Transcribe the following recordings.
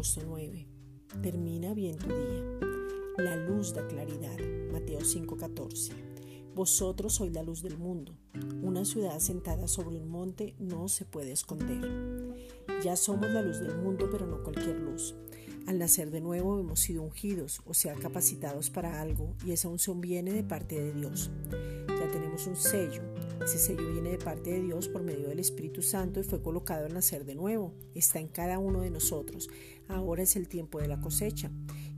agosto 9. Termina bien tu día. La luz da claridad. Mateo 5:14. Vosotros sois la luz del mundo. Una ciudad sentada sobre un monte no se puede esconder. Ya somos la luz del mundo, pero no cualquier luz. Al nacer de nuevo hemos sido ungidos, o sea, capacitados para algo, y esa unción viene de parte de Dios. Ya tenemos un sello, ese sello viene de parte de Dios por medio del Espíritu Santo y fue colocado al nacer de nuevo. Está en cada uno de nosotros. Ahora es el tiempo de la cosecha.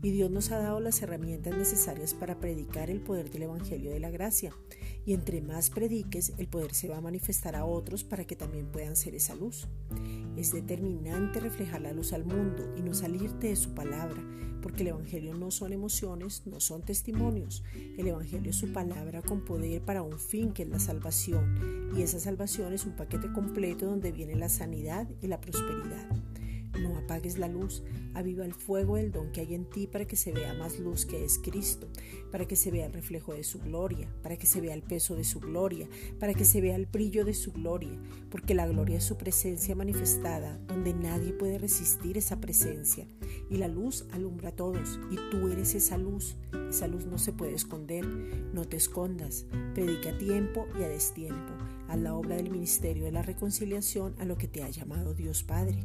Y Dios nos ha dado las herramientas necesarias para predicar el poder del Evangelio de la Gracia. Y entre más prediques, el poder se va a manifestar a otros para que también puedan ser esa luz. Es determinante reflejar la luz al mundo y no salirte de su palabra, porque el Evangelio no son emociones, no son testimonios. El Evangelio es su palabra con poder para un fin que es la salvación. Y esa salvación es un paquete completo donde viene la sanidad y la prosperidad. No apagues la luz, aviva el fuego del don que hay en ti para que se vea más luz que es Cristo, para que se vea el reflejo de su gloria, para que se vea el peso de su gloria, para que se vea el brillo de su gloria, porque la gloria es su presencia manifestada, donde nadie puede resistir esa presencia. Y la luz alumbra a todos, y tú eres esa luz. Esa luz no se puede esconder, no te escondas, predica a tiempo y a destiempo, a la obra del ministerio de la reconciliación a lo que te ha llamado Dios Padre.